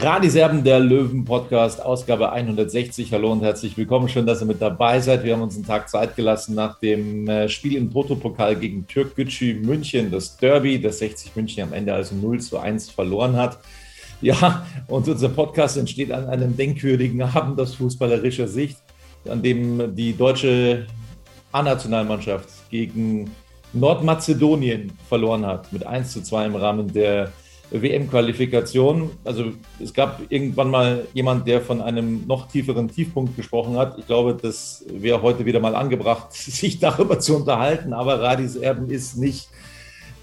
Radiserben der Löwen Podcast, Ausgabe 160. Hallo und herzlich willkommen. Schön, dass ihr mit dabei seid. Wir haben uns einen Tag Zeit gelassen nach dem äh, Spiel im Toto-Pokal gegen Türk Gücü München, das Derby, das 60 München am Ende also 0 zu 1 verloren hat. Ja, und unser Podcast entsteht an einem denkwürdigen Abend aus fußballerischer Sicht, an dem die deutsche A-Nationalmannschaft gegen Nordmazedonien verloren hat, mit 1 zu 2 im Rahmen der WM-Qualifikation. Also es gab irgendwann mal jemand, der von einem noch tieferen Tiefpunkt gesprochen hat. Ich glaube, das wäre heute wieder mal angebracht, sich darüber zu unterhalten. Aber Radis Erben ist nicht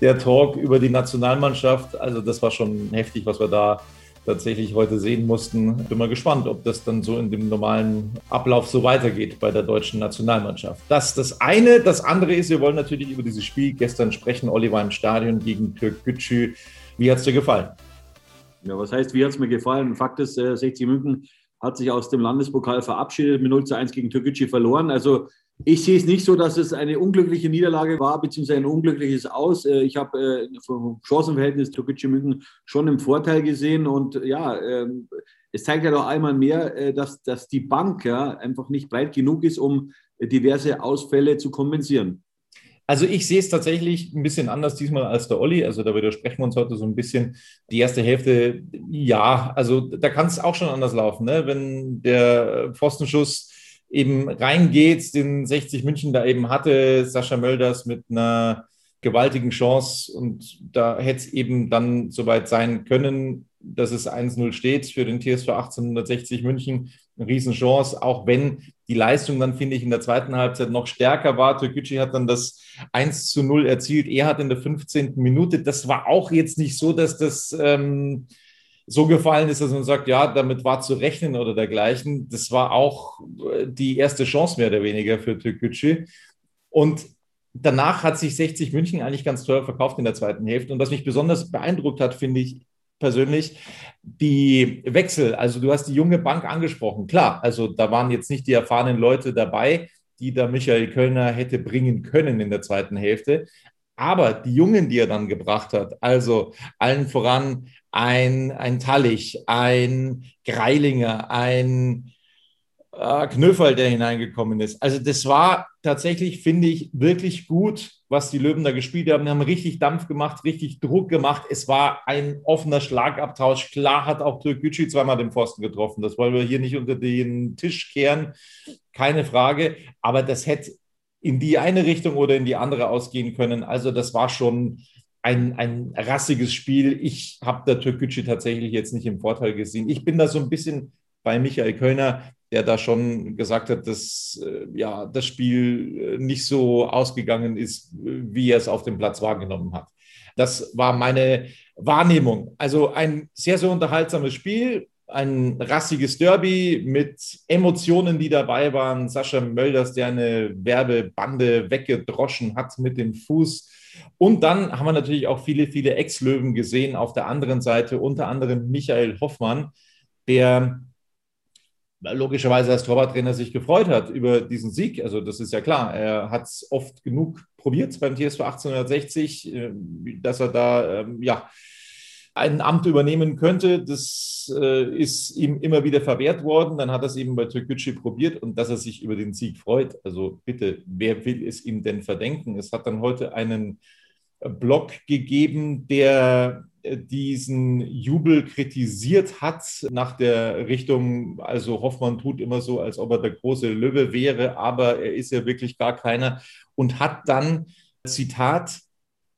der Talk über die Nationalmannschaft. Also das war schon heftig, was wir da tatsächlich heute sehen mussten. Bin mal gespannt, ob das dann so in dem normalen Ablauf so weitergeht bei der deutschen Nationalmannschaft. Das ist das eine. Das andere ist, wir wollen natürlich über dieses Spiel gestern sprechen. Oliver im Stadion gegen Türk Gücü. Wie hat es dir gefallen? Ja, was heißt, wie hat es mir gefallen? Fakt ist, 60 München hat sich aus dem Landespokal verabschiedet, mit 0 zu 1 gegen Türkgücü verloren. Also ich sehe es nicht so, dass es eine unglückliche Niederlage war, beziehungsweise ein unglückliches Aus. Ich habe vom Chancenverhältnis Türkgücü München schon im Vorteil gesehen und ja, es zeigt ja doch einmal mehr, dass, dass die Bank ja einfach nicht breit genug ist, um diverse Ausfälle zu kompensieren. Also ich sehe es tatsächlich ein bisschen anders diesmal als der Olli. Also da widersprechen wir uns heute so ein bisschen. Die erste Hälfte, ja, also da kann es auch schon anders laufen. Ne? Wenn der Pfostenschuss eben reingeht, den 60 München da eben hatte, Sascha Mölders mit einer gewaltigen Chance und da hätte es eben dann soweit sein können, dass es 1-0 steht für den TSV 1860 München. Eine Riesenchance, auch wenn die Leistung dann, finde ich, in der zweiten Halbzeit noch stärker war. Türkgücü hat dann das 1 zu 0 erzielt. Er hat in der 15. Minute, das war auch jetzt nicht so, dass das ähm, so gefallen ist, dass man sagt, ja, damit war zu rechnen oder dergleichen. Das war auch äh, die erste Chance mehr oder weniger für Türkgücü. Und danach hat sich 60 München eigentlich ganz teuer verkauft in der zweiten Hälfte. Und was mich besonders beeindruckt hat, finde ich, persönlich die Wechsel. Also du hast die junge Bank angesprochen. Klar, also da waren jetzt nicht die erfahrenen Leute dabei, die da Michael Kölner hätte bringen können in der zweiten Hälfte. Aber die Jungen, die er dann gebracht hat, also allen voran ein, ein Tallich, ein Greilinger, ein äh, Knöferl, der hineingekommen ist. Also das war tatsächlich, finde ich, wirklich gut, was die Löwen da gespielt haben. Die haben richtig Dampf gemacht, richtig Druck gemacht. Es war ein offener Schlagabtausch. Klar hat auch Türk Gücü zweimal den Pfosten getroffen. Das wollen wir hier nicht unter den Tisch kehren, keine Frage. Aber das hätte in die eine Richtung oder in die andere ausgehen können. Also das war schon ein, ein rassiges Spiel. Ich habe der Türkgücü tatsächlich jetzt nicht im Vorteil gesehen. Ich bin da so ein bisschen bei Michael Kölner, der da schon gesagt hat, dass äh, ja, das Spiel äh, nicht so ausgegangen ist, wie er es auf dem Platz wahrgenommen hat. Das war meine Wahrnehmung. Also ein sehr, sehr unterhaltsames Spiel, ein rassiges Derby mit Emotionen, die dabei waren. Sascha Mölders, der eine Werbebande weggedroschen hat mit dem Fuß. Und dann haben wir natürlich auch viele, viele Ex-Löwen gesehen auf der anderen Seite, unter anderem Michael Hoffmann, der logischerweise als Torwarttrainer sich gefreut hat über diesen Sieg. Also das ist ja klar. Er hat es oft genug probiert beim TSV 1860, äh, dass er da ähm, ja ein Amt übernehmen könnte. Das äh, ist ihm immer wieder verwehrt worden. Dann hat er es eben bei Türkgücü probiert und dass er sich über den Sieg freut. Also bitte, wer will es ihm denn verdenken? Es hat dann heute einen Blog gegeben, der diesen Jubel kritisiert hat nach der Richtung, also Hoffmann tut immer so, als ob er der große Löwe wäre, aber er ist ja wirklich gar keiner und hat dann, Zitat,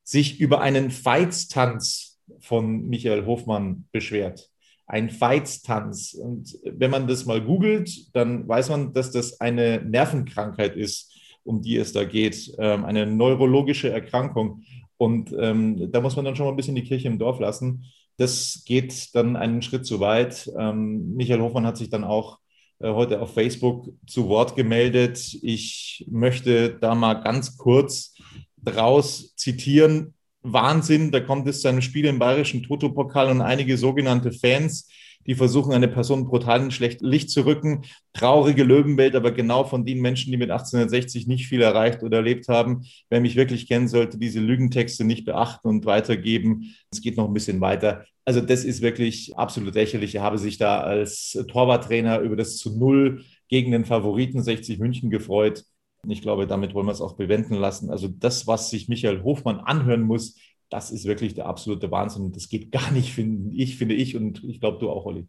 sich über einen Feitstanz von Michael Hofmann beschwert. Ein Feitstanz. Und wenn man das mal googelt, dann weiß man, dass das eine Nervenkrankheit ist, um die es da geht, ähm, eine neurologische Erkrankung. Und ähm, da muss man dann schon mal ein bisschen die Kirche im Dorf lassen. Das geht dann einen Schritt zu weit. Ähm, Michael Hofmann hat sich dann auch äh, heute auf Facebook zu Wort gemeldet. Ich möchte da mal ganz kurz draus zitieren. Wahnsinn, da kommt es zu einem Spiel im bayerischen Toto-Pokal und einige sogenannte Fans die versuchen, eine Person brutal in schlecht Licht zu rücken. Traurige Löwenwelt, aber genau von den Menschen, die mit 1860 nicht viel erreicht oder erlebt haben. Wer mich wirklich kennen sollte, diese Lügentexte nicht beachten und weitergeben. Es geht noch ein bisschen weiter. Also das ist wirklich absolut lächerlich. Er habe sich da als Torwarttrainer über das zu Null gegen den Favoriten 60 München gefreut. Ich glaube, damit wollen wir es auch bewenden lassen. Also das, was sich Michael Hofmann anhören muss, das ist wirklich der absolute Wahnsinn. Das geht gar nicht, finde ich, finde ich und ich glaube, du auch, Olli.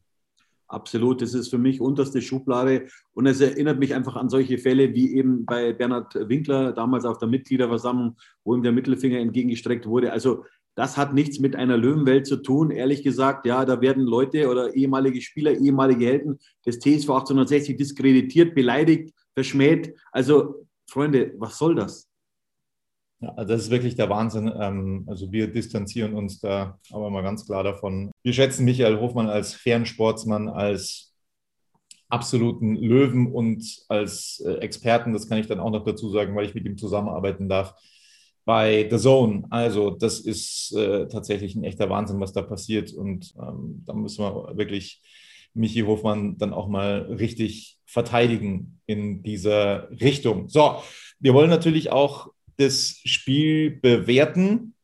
Absolut, das ist für mich unterste Schublade und es erinnert mich einfach an solche Fälle wie eben bei Bernhard Winkler damals auf der Mitgliederversammlung, wo ihm der Mittelfinger entgegengestreckt wurde. Also das hat nichts mit einer Löwenwelt zu tun, ehrlich gesagt. Ja, da werden Leute oder ehemalige Spieler, ehemalige Helden des TSV 1860 diskreditiert, beleidigt, verschmäht. Also Freunde, was soll das? Ja, also das ist wirklich der Wahnsinn. Ähm, also wir distanzieren uns da aber mal ganz klar davon. Wir schätzen Michael Hofmann als fairen Sportsmann, als absoluten Löwen und als äh, Experten. Das kann ich dann auch noch dazu sagen, weil ich mit ihm zusammenarbeiten darf bei The Zone. Also das ist äh, tatsächlich ein echter Wahnsinn, was da passiert. Und ähm, da müssen wir wirklich Michi Hofmann dann auch mal richtig verteidigen in dieser Richtung. So, wir wollen natürlich auch das Spiel bewerten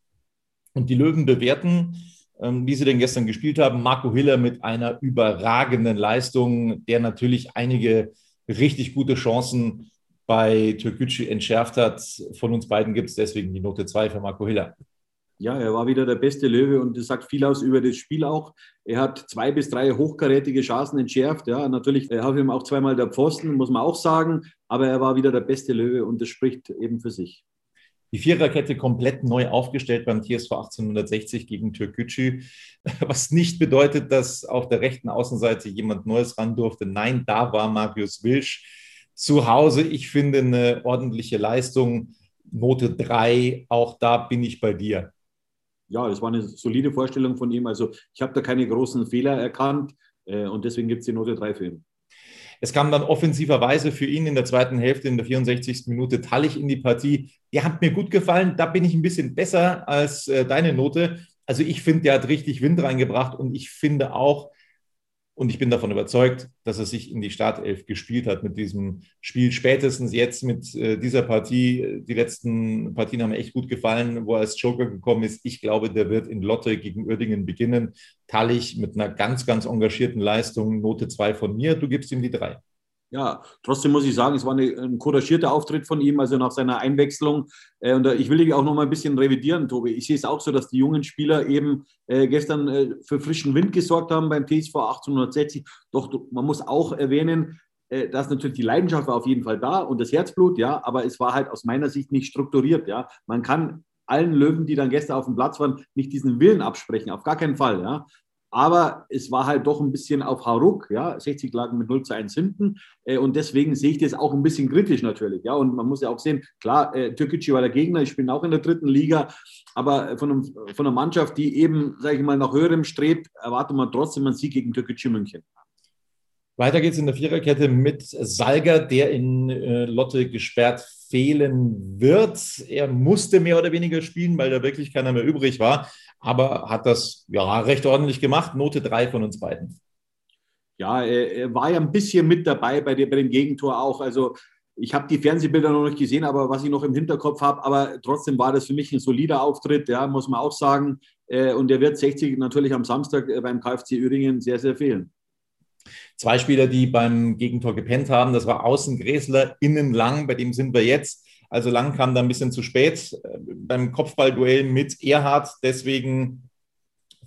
und die Löwen bewerten, ähm, wie sie denn gestern gespielt haben. Marco Hiller mit einer überragenden Leistung, der natürlich einige richtig gute Chancen bei Türkgücü entschärft hat. Von uns beiden gibt es deswegen die Note 2 für Marco Hiller. Ja, er war wieder der beste Löwe und das sagt viel aus über das Spiel auch. Er hat zwei bis drei hochkarätige Chancen entschärft. Ja, natürlich er hat ihm auch zweimal der Pfosten, muss man auch sagen, aber er war wieder der beste Löwe und das spricht eben für sich die Viererkette komplett neu aufgestellt beim TSV 1860 gegen Türkgücü, was nicht bedeutet, dass auf der rechten Außenseite jemand Neues ran durfte. Nein, da war Marius Wilsch zu Hause. Ich finde eine ordentliche Leistung. Note 3, auch da bin ich bei dir. Ja, das war eine solide Vorstellung von ihm. Also ich habe da keine großen Fehler erkannt äh, und deswegen gibt es die Note 3 für ihn. Es kam dann offensiverweise für ihn in der zweiten Hälfte, in der 64. Minute, Tallich in die Partie. Der hat mir gut gefallen. Da bin ich ein bisschen besser als äh, deine Note. Also ich finde, der hat richtig Wind reingebracht und ich finde auch, und ich bin davon überzeugt, dass er sich in die Startelf gespielt hat mit diesem Spiel. Spätestens jetzt mit äh, dieser Partie. Die letzten Partien haben mir echt gut gefallen, wo er als Joker gekommen ist. Ich glaube, der wird in Lotte gegen Uerdingen beginnen. Tallich mit einer ganz, ganz engagierten Leistung. Note 2 von mir. Du gibst ihm die 3. Ja, trotzdem muss ich sagen, es war eine, ein couragierter Auftritt von ihm, also nach seiner Einwechslung. Äh, und ich will dich auch noch mal ein bisschen revidieren, Tobi. Ich sehe es auch so, dass die jungen Spieler eben äh, gestern äh, für frischen Wind gesorgt haben beim TSV 1860. Doch man muss auch erwähnen, äh, dass natürlich die Leidenschaft war auf jeden Fall da und das Herzblut, ja, aber es war halt aus meiner Sicht nicht strukturiert, ja. Man kann allen Löwen, die dann gestern auf dem Platz waren, nicht diesen Willen absprechen, auf gar keinen Fall, ja. Aber es war halt doch ein bisschen auf Haruk, ja, 60 lagen mit 0 zu 1 hinten. Äh, und deswegen sehe ich das auch ein bisschen kritisch natürlich. Ja, und man muss ja auch sehen, klar, äh, Türkgücü war der Gegner, ich bin auch in der dritten Liga, aber von, einem, von einer Mannschaft, die eben, sage ich mal, nach höherem strebt, erwartet man trotzdem einen Sieg gegen Türkgücü München. Weiter geht es in der Viererkette mit Salger, der in äh, Lotte gesperrt fehlen wird. Er musste mehr oder weniger spielen, weil da wirklich keiner mehr übrig war aber hat das ja recht ordentlich gemacht. Note 3 von uns beiden. Ja, er war ja ein bisschen mit dabei bei, der, bei dem Gegentor auch. Also ich habe die Fernsehbilder noch nicht gesehen, aber was ich noch im Hinterkopf habe, aber trotzdem war das für mich ein solider Auftritt, ja, muss man auch sagen. Äh, und der wird 60 natürlich am Samstag äh, beim KfC Üringen sehr, sehr fehlen. Zwei Spieler, die beim Gegentor gepennt haben, das war Außen Gräsler, innen Lang, bei dem sind wir jetzt. Also Lang kam da ein bisschen zu spät äh, beim Kopfballduell mit Erhard, deswegen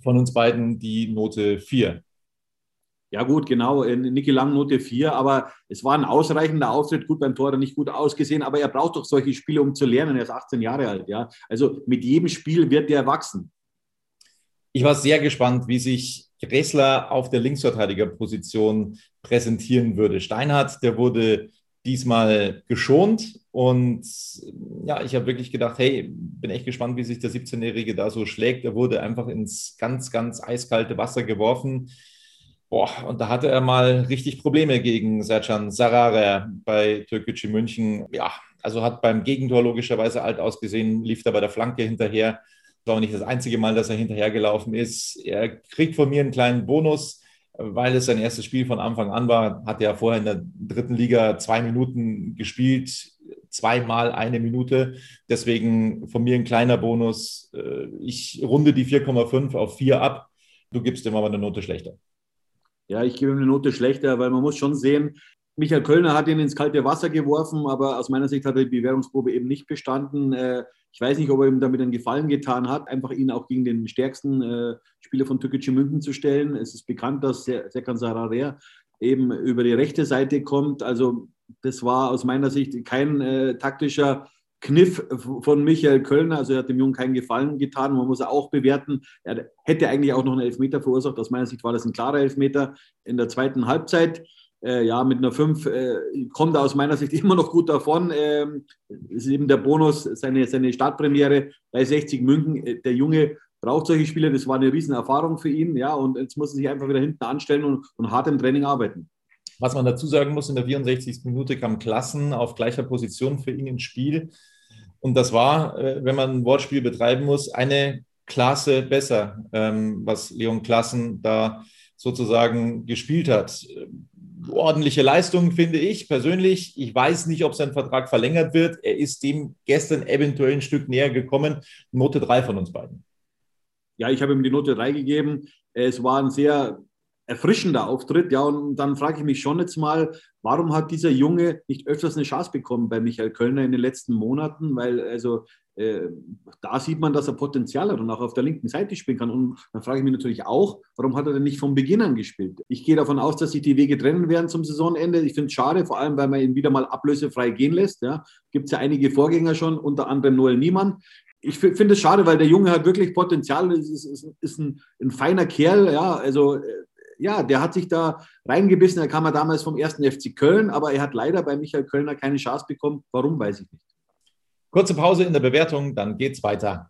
von uns beiden die Note 4. Ja, gut, genau. Niki Lang Note 4, aber es war ein ausreichender Auftritt. Gut, beim Tor nicht gut ausgesehen, aber er braucht doch solche Spiele, um zu lernen. Er ist 18 Jahre alt, ja. Also mit jedem Spiel wird er wachsen. Ich war sehr gespannt, wie sich Gressler auf der Linksverteidigerposition präsentieren würde. Steinhardt, der wurde diesmal geschont und ja, ich habe wirklich gedacht, hey, bin echt gespannt, wie sich der 17-Jährige da so schlägt. Er wurde einfach ins ganz, ganz eiskalte Wasser geworfen. Boah, und da hatte er mal richtig Probleme gegen Sercan Sarare bei Türkgücü München. Ja, also hat beim Gegentor logischerweise alt ausgesehen, lief da bei der Flanke hinterher war auch nicht das einzige Mal, dass er hinterhergelaufen ist. Er kriegt von mir einen kleinen Bonus, weil es sein erstes Spiel von Anfang an war. Hat er vorher in der dritten Liga zwei Minuten gespielt, zweimal eine Minute. Deswegen von mir ein kleiner Bonus. Äh, ich runde die 4,5 auf 4 ab. Du gibst ihm aber eine Note schlechter. Ja, ich gebe ihm eine Note schlechter, weil man muss schon sehen, Michael Kölner hat ihn ins kalte Wasser geworfen, aber aus meiner Sicht hat er die Bewährungsprobe eben nicht bestanden. Äh, ich weiß nicht, ob er ihm damit einen Gefallen getan hat, einfach ihn auch gegen den stärksten äh, Spieler von Türkgücü München zu stellen. Es ist bekannt, dass Serkan Sarare eben über die rechte Seite kommt. Also das war aus meiner Sicht kein äh, taktischer Kniff von Michael Kölner. Also er hat dem Jungen keinen Gefallen getan. Man muss auch bewerten, er hätte eigentlich auch noch einen Elfmeter verursacht. Aus meiner Sicht war das ein klarer Elfmeter in der zweiten Halbzeit äh, ja, mit einer 5 äh, kommt er aus meiner Sicht immer noch gut davon. Ähm, ist eben der Bonus, seine, seine Startpremiere bei 60 München. Äh, der Junge braucht solche Spiele, das war eine Riesenerfahrung für ihn, ja, und jetzt muss er sich einfach wieder hinten anstellen und, und hart im Training arbeiten. Was man dazu sagen muss, in der 64. Minute kam Klassen auf gleicher Position für ihn ins Spiel. Und das war, äh, wenn man ein Wortspiel betreiben muss, eine Klasse besser, ähm, was Leon Klassen da sozusagen gespielt hat ordentliche Leistung, finde ich persönlich. Ich weiß nicht, ob sein Vertrag verlängert wird. Er ist dem gestern eventuell ein Stück näher gekommen. Note 3 von uns beiden. Ja, ich habe ihm die Note 3 gegeben. Es war ein sehr erfrischender Auftritt. Ja, und dann frage ich mich schon jetzt mal, warum hat dieser Junge nicht öfters eine Chance bekommen bei Michael Kölner in den letzten Monaten? Weil also äh, da sieht man, dass er Potenzial hat und auch auf der linken Seite spielen kann. Und dann frage ich mich natürlich auch, warum hat er denn nicht von Beginn an gespielt? Ich gehe davon aus, dass sich die Wege trennen werden zum Saisonende. Ich finde es schade, vor allem, weil man ihn wieder mal ablösefrei gehen lässt. Ja. Gibt es ja einige Vorgänger schon, unter anderem Noel Niemann ich finde es schade, weil der Junge hat wirklich Potenzial, ist, ist, ist ein, ein, feiner Kerl, ja, also äh, ja, der hat sich da reingebissen. Er kam ja damals vom ersten FC Köln, aber er hat leider bei Michael Kölner keine Chance bekommen. Warum, weiß ich nicht. Kurze Pause in der Bewertung, dann geht's weiter.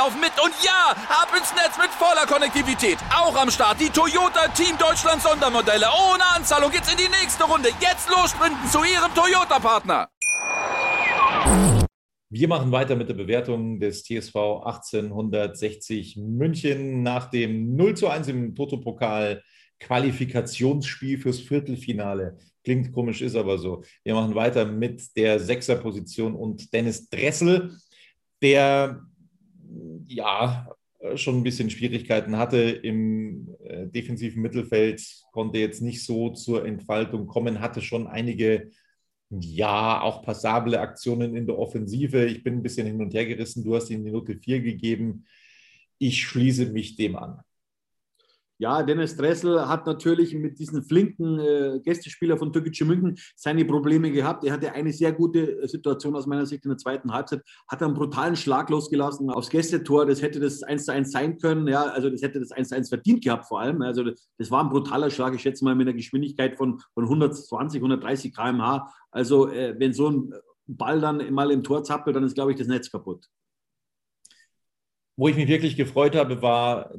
laufen mit und ja, ab ins Netz mit voller Konnektivität. Auch am Start die Toyota Team Deutschland Sondermodelle. Ohne Anzahlung geht's in die nächste Runde. Jetzt los sprinten zu Ihrem Toyota-Partner. Wir machen weiter mit der Bewertung des TSV 1860 München nach dem 0 zu 1 im Toto-Pokal Qualifikationsspiel fürs Viertelfinale. Klingt komisch, ist aber so. Wir machen weiter mit der Sechserposition und Dennis Dressel, der ja, schon ein bisschen Schwierigkeiten hatte im äh, defensiven Mittelfeld, konnte jetzt nicht so zur Entfaltung kommen, hatte schon einige, ja, auch passable Aktionen in der Offensive. Ich bin ein bisschen hin und her gerissen. Du hast ihm die Note 4 gegeben. Ich schließe mich dem an. Ja, Dennis Dressel hat natürlich mit diesen flinken äh, Gästespieler von Türkische München seine Probleme gehabt. Er hatte eine sehr gute Situation aus meiner Sicht in der zweiten Halbzeit, hat einen brutalen Schlag losgelassen aufs Gästetor. Das hätte das 1 zu 1 sein können. Ja, also das hätte das 1 zu 1 verdient gehabt vor allem. Also das war ein brutaler Schlag, ich schätze mal mit einer Geschwindigkeit von, von 120, 130 km/h. Also äh, wenn so ein Ball dann mal im Tor zappelt, dann ist, glaube ich, das Netz kaputt. Wo ich mich wirklich gefreut habe, war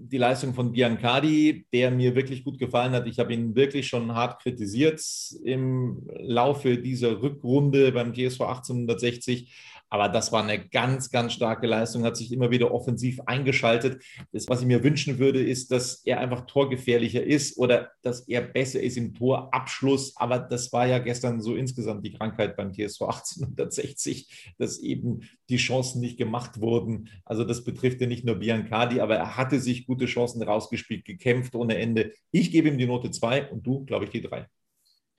die Leistung von Biancardi, der mir wirklich gut gefallen hat. Ich habe ihn wirklich schon hart kritisiert im Laufe dieser Rückrunde beim TSV 1860. Aber das war eine ganz, ganz starke Leistung, hat sich immer wieder offensiv eingeschaltet. Das, was ich mir wünschen würde, ist, dass er einfach torgefährlicher ist oder dass er besser ist im Torabschluss. Aber das war ja gestern so insgesamt die Krankheit beim TSV 1860, dass eben die Chancen nicht gemacht wurden. Also das betrifft ja nicht nur Biancardi, aber er hatte sich gute Chancen rausgespielt, gekämpft ohne Ende. Ich gebe ihm die Note 2 und du, glaube ich, die 3.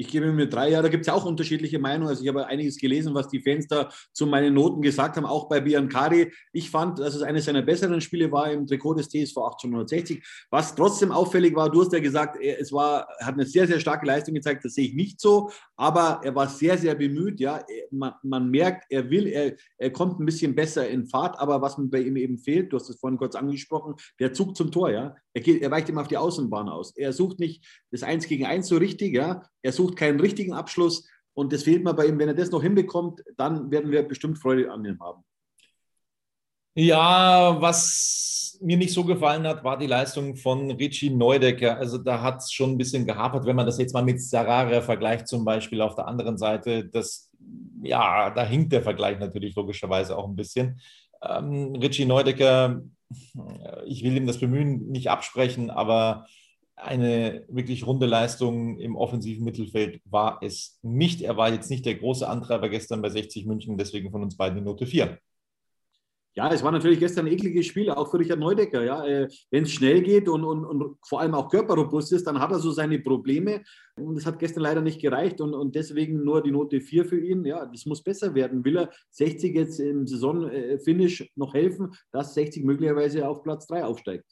Ich gebe mir drei Jahre. Da gibt es ja auch unterschiedliche Meinungen. Also ich habe einiges gelesen, was die Fans da zu meinen Noten gesagt haben, auch bei Biancari. Ich fand, dass es eines seiner besseren Spiele war im Trikot des TSV 1860. Was trotzdem auffällig war, du hast ja gesagt, es war, er hat eine sehr, sehr starke Leistung gezeigt. Das sehe ich nicht so. Aber er war sehr, sehr bemüht. Ja, man, man merkt, er will, er, er kommt ein bisschen besser in Fahrt. Aber was mir bei ihm eben fehlt, du hast es vorhin kurz angesprochen, der Zug zum Tor. Ja, er, geht, er weicht immer auf die Außenbahn aus. Er sucht nicht das Eins gegen Eins so richtig. Ja, er sucht keinen richtigen Abschluss. Und das fehlt mir bei ihm. Wenn er das noch hinbekommt, dann werden wir bestimmt Freude an ihm haben. Ja, was mir nicht so gefallen hat, war die Leistung von Richie Neudecker. Also da hat es schon ein bisschen gehapert, wenn man das jetzt mal mit Sarare vergleicht, zum Beispiel auf der anderen Seite. Das, ja, da hinkt der Vergleich natürlich logischerweise auch ein bisschen. Ähm, Richie Neudecker, ich will ihm das Bemühen nicht absprechen, aber eine wirklich runde Leistung im offensiven Mittelfeld war es nicht. Er war jetzt nicht der große Antreiber gestern bei 60 München, deswegen von uns beiden die Note 4. Ja, es war natürlich gestern ein ekliges Spiel, auch für Richard Neudecker. Ja. Äh, Wenn es schnell geht und, und, und vor allem auch körperrobust ist, dann hat er so seine Probleme. Und das hat gestern leider nicht gereicht und, und deswegen nur die Note 4 für ihn. Ja, das muss besser werden. Will er 60 jetzt im Saisonfinish noch helfen, dass 60 möglicherweise auf Platz 3 aufsteigt?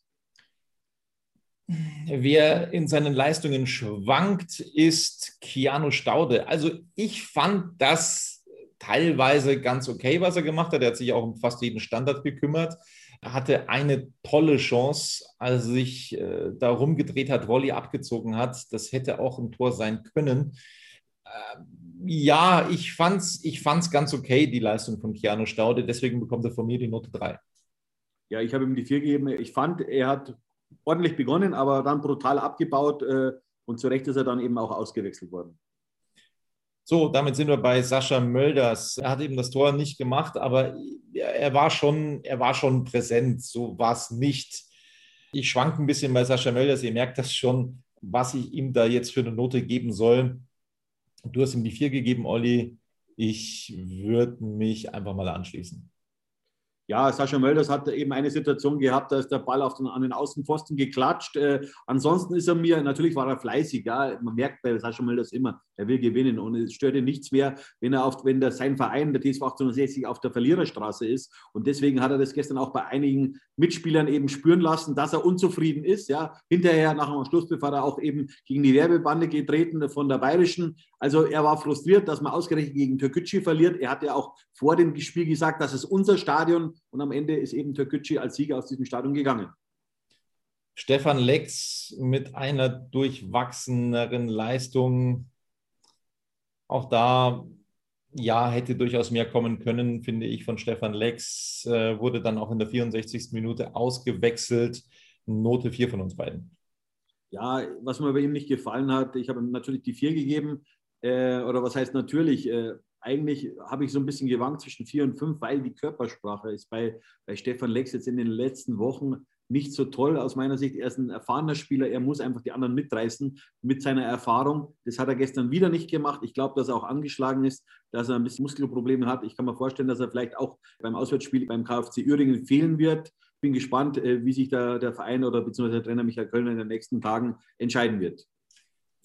Wer in seinen Leistungen schwankt, ist Keanu Staude. Also ich fand das teilweise ganz okay, was er gemacht hat. Er hat sich auch um fast jeden Standard gekümmert. Er hatte eine tolle Chance, als er sich äh, da rumgedreht hat, Volley abgezogen hat. Das hätte auch ein Tor sein können. Äh, ja, ich fand's, ich fand's ganz okay, die Leistung von Keanu Staude. Deswegen bekommt er von mir die Note 3. Ja, ich habe ihm die 4 gegeben. Ich fand, er hat ordentlich begonnen, aber dann brutal abgebaut äh, und zu Recht ist er dann eben auch ausgewechselt worden. So, damit sind wir bei Sascha Mölders. Er hat eben das Tor nicht gemacht, aber er war schon, er war schon präsent. So war es nicht. Ich schwanke ein bisschen bei Sascha Mölders. Ihr merkt das schon, was ich ihm da jetzt für eine Note geben soll. Du hast ihm die vier gegeben, Olli. Ich würde mich einfach mal anschließen. Ja, Sascha Mölders hat eben eine Situation gehabt, da ist der Ball auf den, an den Außenpfosten geklatscht. Äh, ansonsten ist er mir, natürlich war er fleißig, ja. Man merkt bei Sascha Mölders immer, er will gewinnen und es stört ihn nichts mehr, wenn er auf, wenn der, sein Verein, der TSV 1860, auf der Verliererstraße ist. Und deswegen hat er das gestern auch bei einigen Mitspielern eben spüren lassen, dass er unzufrieden ist. Ja. Hinterher, nach dem Schlusspfiff, er auch eben gegen die Werbebande getreten von der Bayerischen. Also er war frustriert, dass man ausgerechnet gegen Türkgücü verliert. Er hat ja auch vor dem Spiel gesagt, das ist unser Stadion und am Ende ist eben Türkgücü als Sieger aus diesem Stadion gegangen. Stefan Lex mit einer durchwachseneren Leistung. Auch da, ja, hätte durchaus mehr kommen können, finde ich, von Stefan Lex. Äh, wurde dann auch in der 64. Minute ausgewechselt. Note 4 von uns beiden. Ja, was mir bei ihm nicht gefallen hat, ich habe ihm natürlich die 4 gegeben. Äh, oder was heißt natürlich? Äh, eigentlich habe ich so ein bisschen gewankt zwischen 4 und 5, weil die Körpersprache ist bei, bei Stefan Lex jetzt in den letzten Wochen nicht so toll aus meiner Sicht. Er ist ein erfahrener Spieler, er muss einfach die anderen mitreißen mit seiner Erfahrung. Das hat er gestern wieder nicht gemacht. Ich glaube, dass er auch angeschlagen ist, dass er ein bisschen Muskelprobleme hat. Ich kann mir vorstellen, dass er vielleicht auch beim Auswärtsspiel beim KfC Üringen fehlen wird. Bin gespannt, äh, wie sich der, der Verein oder beziehungsweise der Trainer Michael Kölner in den nächsten Tagen entscheiden wird.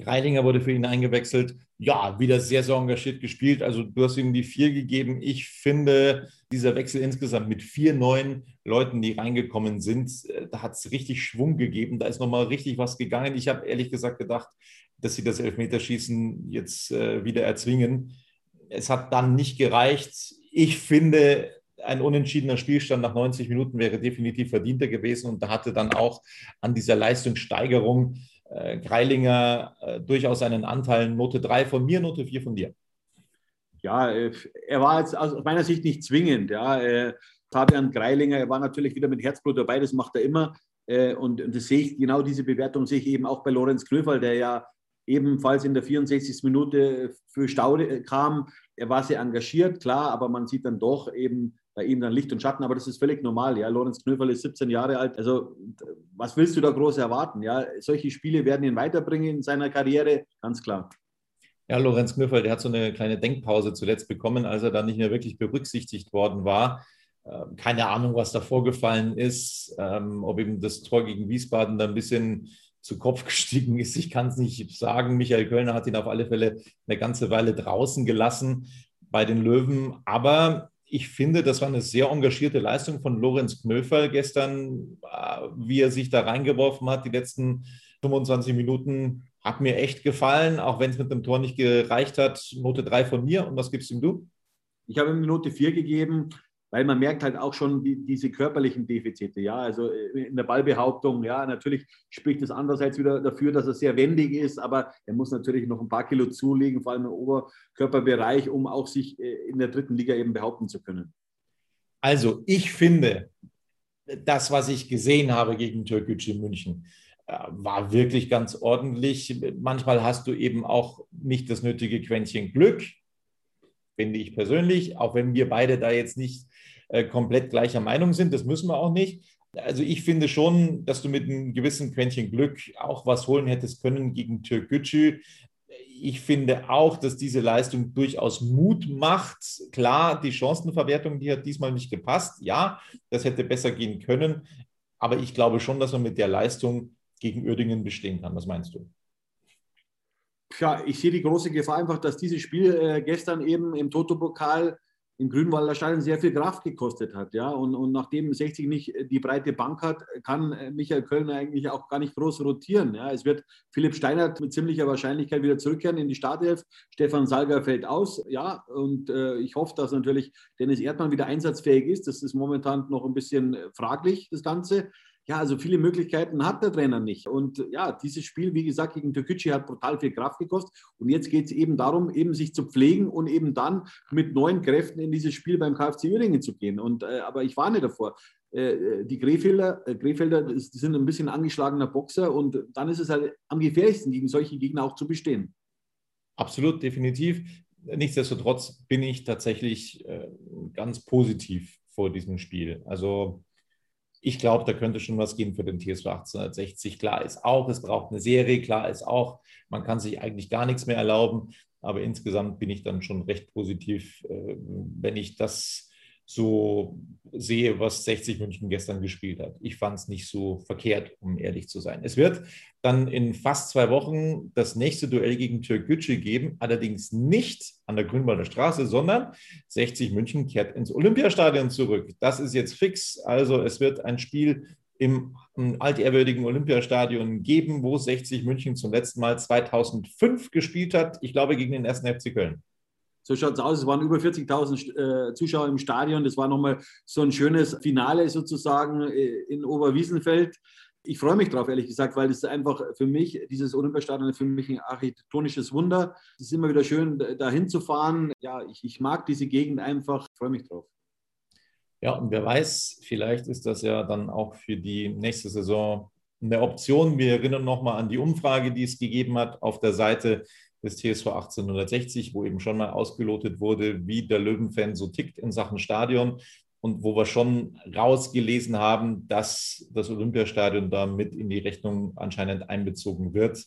Greilinger wurde für ihn eingewechselt. Ja, wieder sehr, sehr engagiert gespielt. Also du hast ihm die vier gegeben. Ich finde, dieser Wechsel insgesamt mit vier neuen Leuten, die reingekommen sind, äh, da hat es richtig Schwung gegeben. Da ist nochmal richtig was gegangen. Ich habe ehrlich gesagt gedacht, dass sie das Elfmeterschießen jetzt äh, wieder erzwingen. Es hat dann nicht gereicht. Ich finde, ein unentschiedener Spielstand nach 90 Minuten wäre definitiv verdienter gewesen und da hatte dann auch an dieser Leistungssteigerung äh, Greilinger äh, durchaus einen Anteil. Note 3 von mir, Note 4 von dir. Ja, äh, er war jetzt aus meiner Sicht nicht zwingend. Ja. Äh, Fabian Greilinger, er war natürlich wieder mit Herzblut dabei, das macht er immer. Äh, und, das sehe ich, genau diese Bewertung sehe ich eben auch bei Lorenz Knöferl, der ja ebenfalls in der 64. Minute für Staude kam. Er war sehr engagiert, klar, aber man sieht dann doch eben bei ihm dann Licht und Schatten, aber das ist völlig normal. Ja, Lorenz Knöferl ist 17 Jahre alt. Also, was willst du da groß erwarten? Ja, solche Spiele werden ihn weiterbringen in seiner Karriere, ganz klar. Ja, Lorenz Knöferl, der hat so eine kleine Denkpause zuletzt bekommen, als er dann nicht mehr wirklich berücksichtigt worden war. Ähm, keine Ahnung, was da vorgefallen ist, ähm, ob ihm das Tor gegen Wiesbaden da ein bisschen zu Kopf gestiegen ist. Ich kann es nicht sagen. Michael Kölner hat ihn auf alle Fälle eine ganze Weile draußen gelassen bei den Löwen. Aber ich finde, das war eine sehr engagierte Leistung von Lorenz Knöferl gestern, äh, wie er sich da reingeworfen hat. Die letzten 25 Minuten hat mir echt gefallen, auch wenn es mit dem Tor nicht gereicht hat. Note 3 von mir. Und was gibst ihm du? Ich habe ihm Note 4 gegeben weil man merkt halt auch schon die, diese körperlichen Defizite, ja, also äh, in der Ballbehauptung, ja, natürlich spricht es andererseits wieder dafür, dass er sehr wendig ist, aber er muss natürlich noch ein paar Kilo zulegen, vor allem im Oberkörperbereich, um auch sich äh, in der dritten Liga eben behaupten zu können. Also ich finde, das, was ich gesehen habe gegen Türkgücü in München, äh, war wirklich ganz ordentlich. Manchmal hast du eben auch nicht das nötige Quäntchen Glück, finde ich persönlich, auch wenn wir beide da jetzt nicht komplett gleicher Meinung sind. Das müssen wir auch nicht. Also ich finde schon, dass du mit einem gewissen Quäntchen Glück auch was holen hättest können gegen Türkgücü. Ich finde auch, dass diese Leistung durchaus Mut macht. Klar, die Chancenverwertung, die hat diesmal nicht gepasst. Ja, das hätte besser gehen können. Aber ich glaube schon, dass man mit der Leistung gegen Uerdingen bestehen kann. Was meinst du? ja, ich sehe die große Gefahr einfach, dass dieses Spiel äh, gestern eben im Toto-Pokal im Grünwalder Stadion sehr viel Kraft gekostet hat. Ja? Und, und nachdem 60 nicht die breite Bank hat, kann äh, Michael Kölner eigentlich auch gar nicht groß rotieren. Ja? Es wird Philipp Steinert mit ziemlicher Wahrscheinlichkeit wieder zurückkehren in die Startelf. Stefan Salger fällt aus. Ja, und äh, ich hoffe, dass natürlich Dennis Erdmann wieder einsatzfähig ist. Das ist momentan noch ein bisschen fraglich, das Ganze. Ja, also viele Möglichkeiten hat der Trainer nicht. Und ja, dieses Spiel, wie gesagt, gegen Türkgücü hat brutal viel Kraft gekostet. Und jetzt geht es eben darum, eben sich zu pflegen und eben dann mit neuen Kräften in dieses Spiel beim KfC Uerdingen zu gehen. Und, äh, aber ich warne davor. Äh, äh die Krefelder, äh, Krefelder die sind ein bisschen angeschlagener Boxer und dann ist es halt am gefährlichsten, gegen solche Gegner auch zu bestehen. Absolut, definitiv. Nichtsdestotrotz bin ich tatsächlich äh, ganz positiv vor diesem Spiel. Also ich glaube, da könnte schon was gehen für den TSV 1860. Klar ist auch, es braucht eine Serie, klar ist auch, man kann sich eigentlich gar nichts mehr erlauben. Aber insgesamt bin ich dann schon recht positiv, äh, wenn ich das so sehe, was 60 München gestern gespielt hat. Ich fand es nicht so verkehrt, um ehrlich zu sein. Es wird dann in fast zwei Wochen das nächste Duell gegen Türkgücü geben, allerdings nicht an der Grünwalder Straße, sondern 60 München kehrt ins Olympiastadion zurück. Das ist jetzt fix. Also es wird ein Spiel im altehrwürdigen Olympiastadion geben, wo 60 München zum letzten Mal 2005 gespielt hat. Ich glaube gegen den ersten FC Köln. So schaut es aus. Es waren über 40.000 äh, Zuschauer im Stadion. Das war nochmal so ein schönes Finale sozusagen äh, in Oberwiesenfeld. Ich freue mich drauf, ehrlich gesagt, weil es einfach für mich, dieses Olympiastadion ist für mich ein architektonisches Wunder. Es ist immer wieder schön, da hinzufahren. Ja, ich, ich mag diese Gegend einfach, ich freue mich drauf. Ja, und wer weiß, vielleicht ist das ja dann auch für die nächste Saison eine Option. Wir erinnern nochmal an die Umfrage, die es gegeben hat auf der Seite des TSV 1860, wo eben schon mal ausgelotet wurde, wie der Löwenfan so tickt in Sachen Stadion und wo wir schon rausgelesen haben, dass das Olympiastadion da mit in die Rechnung anscheinend einbezogen wird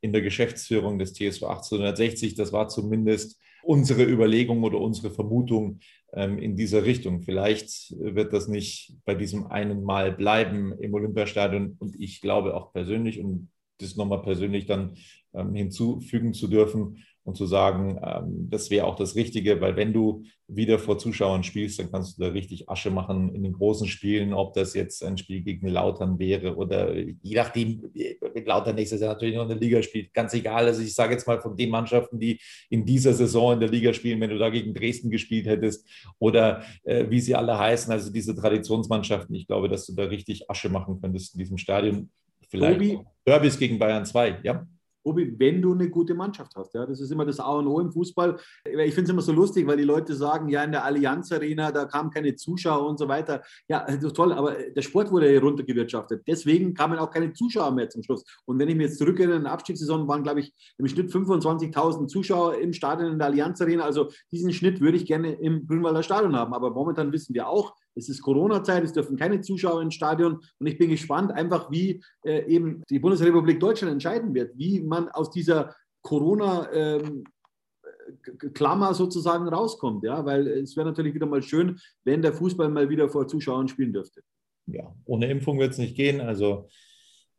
in der Geschäftsführung des TSV 1860. Das war zumindest unsere Überlegung oder unsere Vermutung ähm, in dieser Richtung. Vielleicht wird das nicht bei diesem einen Mal bleiben im Olympiastadion und ich glaube auch persönlich und das nochmal persönlich dann hinzufügen zu dürfen und zu sagen, ähm, das wäre auch das Richtige, weil wenn du wieder vor Zuschauern spielst, dann kannst du da richtig Asche machen in den großen Spielen, ob das jetzt ein Spiel gegen Lautern wäre oder je nachdem, mit Lautern nächstes Jahr natürlich noch in der Liga spielt, ganz egal. Also ich sage jetzt mal von den Mannschaften, die in dieser Saison in der Liga spielen, wenn du da gegen Dresden gespielt hättest oder äh, wie sie alle heißen, also diese Traditionsmannschaften, ich glaube, dass du da richtig Asche machen könntest in diesem Stadion. Vielleicht Derbys gegen Bayern 2, ja? Obi, wenn du eine gute Mannschaft hast. Ja, das ist immer das A und O im Fußball. Ich finde es immer so lustig, weil die Leute sagen, ja, in der Allianz Arena, da kamen keine Zuschauer und so weiter. Ja, das ist toll, aber der Sport wurde ja runtergewirtschaftet. Deswegen kamen auch keine Zuschauer mehr zum Schluss. Und wenn ich mir jetzt zurückerinnere, in der Abstiegssaison waren, glaube ich, im Schnitt 25.000 Zuschauer im Stadion in der Allianz Arena. Also diesen Schnitt würde ich gerne im Grünwalder Stadion haben. Aber momentan wissen wir auch, es ist Corona-Zeit, es dürfen keine Zuschauer ins Stadion. Und ich bin gespannt, einfach wie äh, eben die Bundesrepublik Deutschland entscheiden wird, wie man aus dieser Corona-Klammer ähm, sozusagen rauskommt. Ja? Weil es wäre natürlich wieder mal schön, wenn der Fußball mal wieder vor Zuschauern spielen dürfte. Ja, ohne Impfung wird es nicht gehen. Also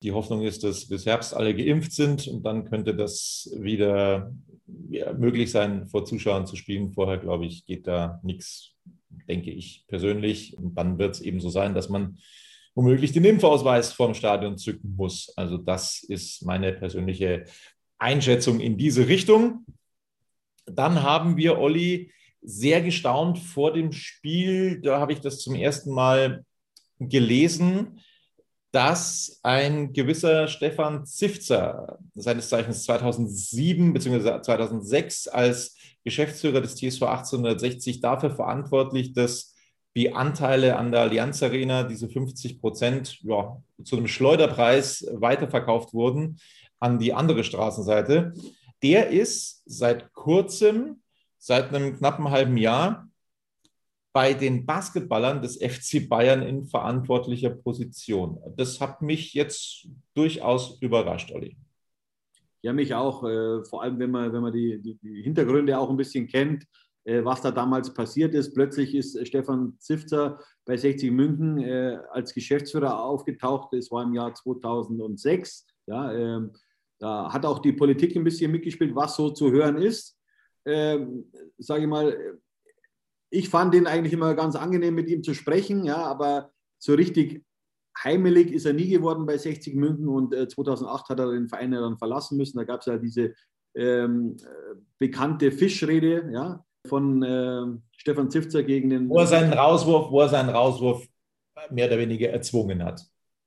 die Hoffnung ist, dass bis Herbst alle geimpft sind und dann könnte das wieder ja, möglich sein, vor Zuschauern zu spielen. Vorher, glaube ich, geht da nichts denke ich persönlich. Und dann wird es eben so sein, dass man womöglich den Impfausweis vom Stadion zücken muss. Also das ist meine persönliche Einschätzung in diese Richtung. Dann haben wir, Olli, sehr gestaunt vor dem Spiel, da habe ich das zum ersten Mal gelesen, dass ein gewisser Stefan Zifzer, seines Zeichens 2007 bzw. 2006 als Geschäftsführer des TSV 1860 dafür verantwortlich, dass die Anteile an der Allianz Arena, diese 50 Prozent, ja, zu einem Schleuderpreis weiterverkauft wurden an die andere Straßenseite. Der ist seit kurzem, seit einem knappen halben Jahr, bei den Basketballern des FC Bayern in verantwortlicher Position. Das hat mich jetzt durchaus überrascht, Olli. Ja, mich auch. Äh, vor allem, wenn man, wenn man die, die, die Hintergründe auch ein bisschen kennt, äh, was da damals passiert ist. Plötzlich ist Stefan Zifzer bei 60 München äh, als Geschäftsführer aufgetaucht. Es war im Jahr 2006. Ja, ähm, da hat auch die Politik ein bisschen mitgespielt, was so zu hören ist. Ähm, Sage ich mal, ich fand ihn eigentlich immer ganz angenehm, mit ihm zu sprechen, ja, aber so richtig heimelig ist er nie geworden bei 60 München und äh, 2008 hat er den Verein dann verlassen müssen. Da gab es ja diese ähm, bekannte Fischrede ja, von äh, Stefan Zifzer gegen den. Wo er seinen Rauswurf, wo er seinen Rauswurf mehr oder weniger erzwungen hat.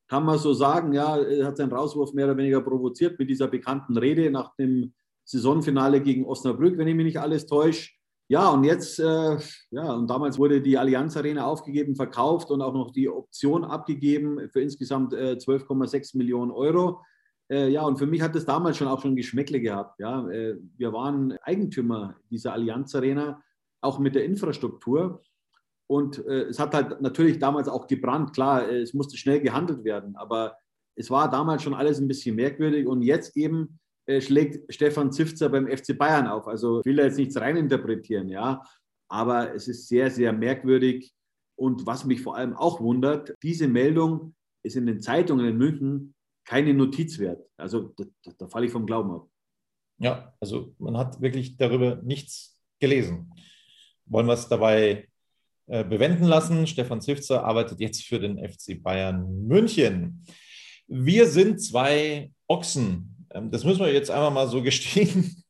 Kann man so sagen, ja, er hat seinen Rauswurf mehr oder weniger provoziert mit dieser bekannten Rede nach dem Saisonfinale gegen Osnabrück, wenn ich mich nicht alles täusche. Ja, und jetzt, äh, ja, und damals wurde die Allianz Arena aufgegeben, verkauft und auch noch die Option abgegeben für insgesamt äh, 12,6 Millionen Euro. Äh, ja, und für mich hat das damals schon auch schon Geschmäckle gehabt. Ja, äh, wir waren Eigentümer dieser Allianz Arena, auch mit der Infrastruktur. Und äh, es hat halt natürlich damals auch gebrannt. Klar, äh, es musste schnell gehandelt werden, aber es war damals schon alles ein bisschen merkwürdig. Und jetzt eben schlägt Stefan Zifzer beim FC Bayern auf. Also ich will da jetzt nichts reininterpretieren, ja, aber es ist sehr, sehr merkwürdig. Und was mich vor allem auch wundert, diese Meldung ist in den Zeitungen in München keine Notiz wert. Also da, da, falle ich vom Glauben ab. Ja, also man hat wirklich darüber nichts gelesen. Wollen wir es dabei äh, bewenden lassen? Stefan Zifzer arbeitet jetzt für den FC Bayern München. Wir sind zwei Ochsen das müssen wir jetzt einmal mal so gestehen.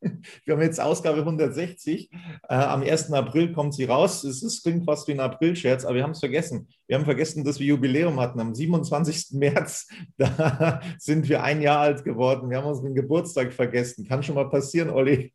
Wir haben jetzt Ausgabe 160. Äh, am 1. April kommt sie raus. Es ist, klingt fast wie ein April-Scherz, aber wir haben es vergessen. Wir haben vergessen, dass wir Jubiläum hatten. Am 27. März, da sind wir ein Jahr alt geworden. Wir haben unseren Geburtstag vergessen. Kann schon mal passieren, Olli.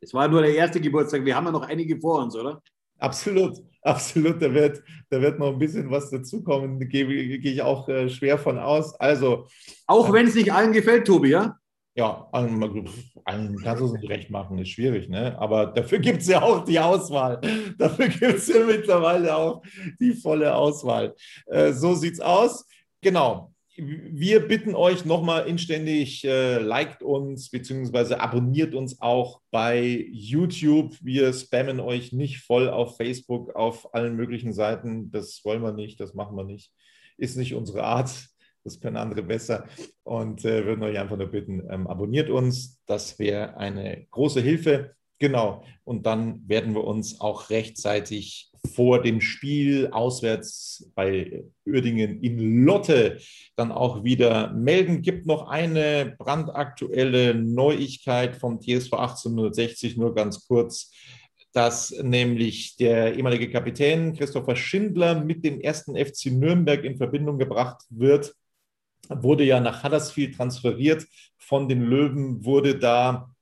Es war nur der erste Geburtstag. Wir haben ja noch einige vor uns, oder? Absolut, absolut. Da wird, da wird noch ein bisschen was dazukommen, gehe, gehe ich auch äh, schwer von aus. Also. Auch wenn es nicht allen gefällt, Tobi, ja? Ja, allen, allen kannst du es nicht recht machen, ist schwierig, ne? Aber dafür gibt es ja auch die Auswahl. Dafür gibt es ja mittlerweile auch die volle Auswahl. Äh, so sieht's aus. Genau wir bitten euch nochmal inständig, äh, liked uns bzw. abonniert uns auch bei YouTube. Wir spammen euch nicht voll auf Facebook, auf allen möglichen Seiten. Das wollen wir nicht, das machen wir nicht. Ist nicht unsere Art. Das können andere besser. Und äh, würden euch einfach nur bitten, ähm, abonniert uns. Das wäre eine große Hilfe. Genau. Und dann werden wir uns auch rechtzeitig vor dem Spiel auswärts bei Uerdingen in Lotte dann auch wieder melden. Gibt noch eine brandaktuelle Neuigkeit vom TSV 1860, nur ganz kurz, dass nämlich der ehemalige Kapitän Christopher Schindler mit dem ersten FC Nürnberg in Verbindung gebracht wird. Wurde ja nach Huddersfield transferiert von den Löwen, wurde da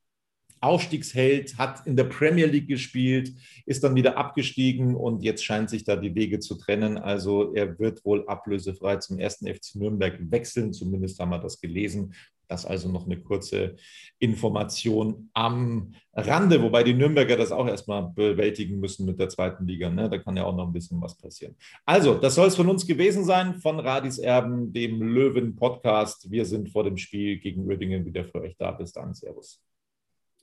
Aufstiegsheld, hat in der Premier League gespielt, ist dann wieder abgestiegen und jetzt scheint sich da die Wege zu trennen. Also er wird wohl ablösefrei zum ersten FC Nürnberg wechseln, zumindest haben wir das gelesen. Das also noch eine kurze Information am Rande, wobei die Nürnberger das auch erstmal bewältigen müssen mit der zweiten Liga. Ne? Da kann ja auch noch ein bisschen was passieren. Also, das soll es von uns gewesen sein, von Radis Erben, dem Löwen-Podcast. Wir sind vor dem Spiel gegen Uerdingen wieder für euch da. Bis dann. Servus.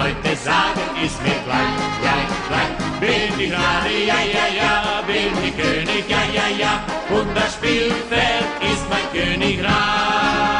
Leute sagen, ist mir gleich, gleich, gleich. Bin ich Radi, ja, ja, ja, bin ich König, ja, ja, ja, und das Spielfeld ist mein Königreich.